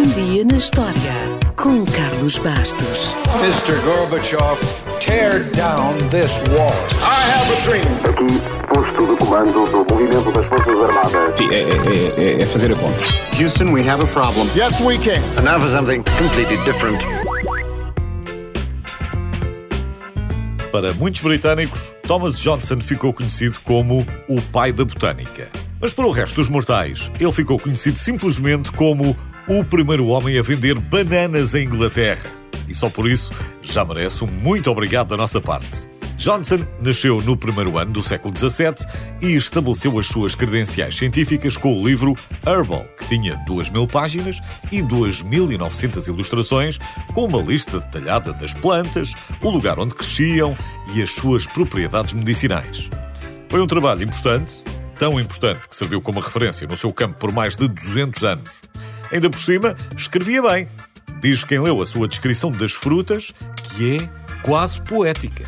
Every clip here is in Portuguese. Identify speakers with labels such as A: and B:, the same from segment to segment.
A: Um dia na história com Carlos Bastos.
B: Mr. Gorbachev, tear down this wall.
C: I have a dream.
D: Aqui, posto de comando do movimento das Forças Armadas.
E: Sim, é, é- é- é fazer a conta.
D: Houston, we have a problem.
C: Yes, we can.
D: And now for something completely different.
F: Para muitos britânicos, Thomas Johnson ficou conhecido como o pai da botânica. Mas para o resto dos mortais, ele ficou conhecido simplesmente como o primeiro homem a vender bananas em Inglaterra. E só por isso já merece um muito obrigado da nossa parte. Johnson nasceu no primeiro ano do século XVII e estabeleceu as suas credenciais científicas com o livro Herbal, que tinha 2 mil páginas e 2.900 ilustrações, com uma lista detalhada das plantas, o lugar onde cresciam e as suas propriedades medicinais. Foi um trabalho importante, tão importante que serviu como referência no seu campo por mais de 200 anos. Ainda por cima, escrevia bem. Diz quem leu a sua descrição das frutas que é quase poética.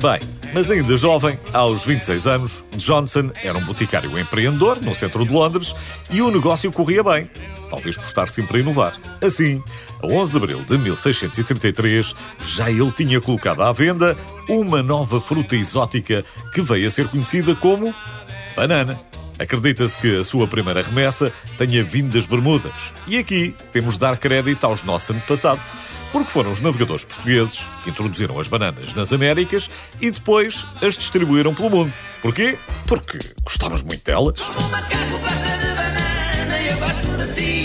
F: Bem, mas ainda jovem, aos 26 anos, Johnson era um boticário empreendedor no centro de Londres e o negócio corria bem. Talvez por estar sempre a inovar. Assim, a 11 de abril de 1633, já ele tinha colocado à venda uma nova fruta exótica que veio a ser conhecida como banana. Acredita-se que a sua primeira remessa tenha vindo das Bermudas. E aqui temos de dar crédito aos nossos antepassados, porque foram os navegadores portugueses que introduziram as bananas nas Américas e depois as distribuíram pelo mundo. Porquê? Porque gostávamos muito delas.
G: O macaco gosta de banana eu gosto de ti.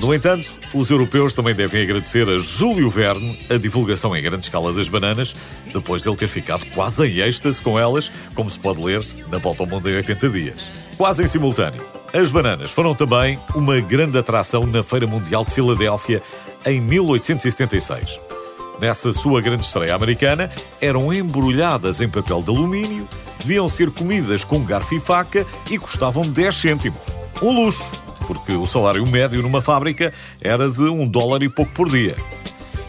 F: No entanto, os europeus também devem agradecer a Júlio Verne a divulgação em grande escala das bananas, depois de ele ter ficado quase em êxtase com elas, como se pode ler na Volta ao Mundo em 80 dias. Quase em simultâneo. As bananas foram também uma grande atração na Feira Mundial de Filadélfia em 1876. Nessa sua grande estreia americana, eram embrulhadas em papel de alumínio, deviam ser comidas com garfo e faca e custavam 10 cêntimos. Um luxo, porque o salário médio numa fábrica era de um dólar e pouco por dia.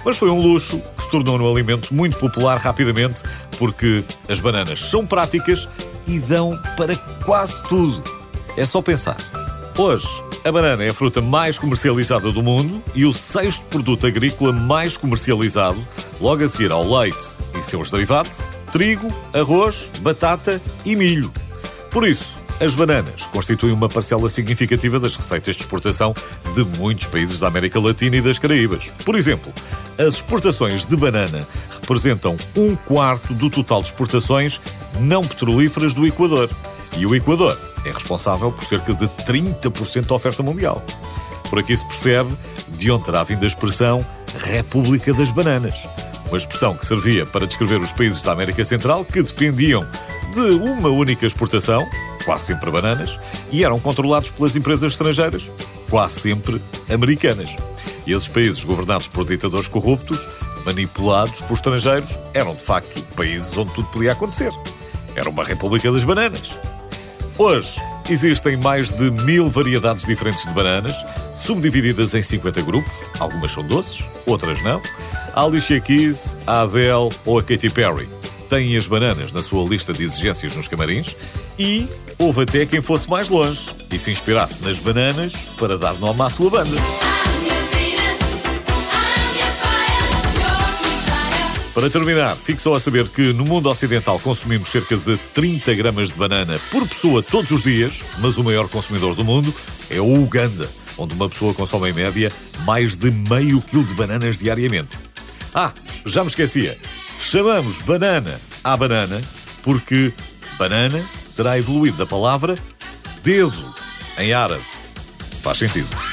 F: Mas foi um luxo que se tornou um alimento muito popular rapidamente, porque as bananas são práticas e dão para quase tudo. É só pensar. Hoje, a banana é a fruta mais comercializada do mundo e o sexto produto agrícola mais comercializado, logo a seguir ao leite e seus derivados, trigo, arroz, batata e milho. Por isso, as bananas constituem uma parcela significativa das receitas de exportação de muitos países da América Latina e das Caraíbas. Por exemplo, as exportações de banana representam um quarto do total de exportações não petrolíferas do Equador. E o Equador é responsável por cerca de 30% da oferta mundial. Por aqui se percebe de onde terá vindo a expressão República das Bananas. Uma expressão que servia para descrever os países da América Central que dependiam de uma única exportação, quase sempre bananas, e eram controlados pelas empresas estrangeiras, quase sempre americanas. E esses países governados por ditadores corruptos, manipulados por estrangeiros, eram de facto países onde tudo podia acontecer. Era uma República das Bananas. Hoje existem mais de mil variedades diferentes de bananas, subdivididas em 50 grupos. Algumas são doces, outras não. A Alicia Keys, a Adele ou a Katy Perry têm as bananas na sua lista de exigências nos camarins e houve até quem fosse mais longe e se inspirasse nas bananas para dar nome à sua banda. Para terminar, fique só a saber que no mundo ocidental consumimos cerca de 30 gramas de banana por pessoa todos os dias, mas o maior consumidor do mundo é o Uganda, onde uma pessoa consome em média mais de meio quilo de bananas diariamente. Ah, já me esquecia. Chamamos banana à banana porque banana terá evoluído da palavra dedo em árabe. Faz sentido.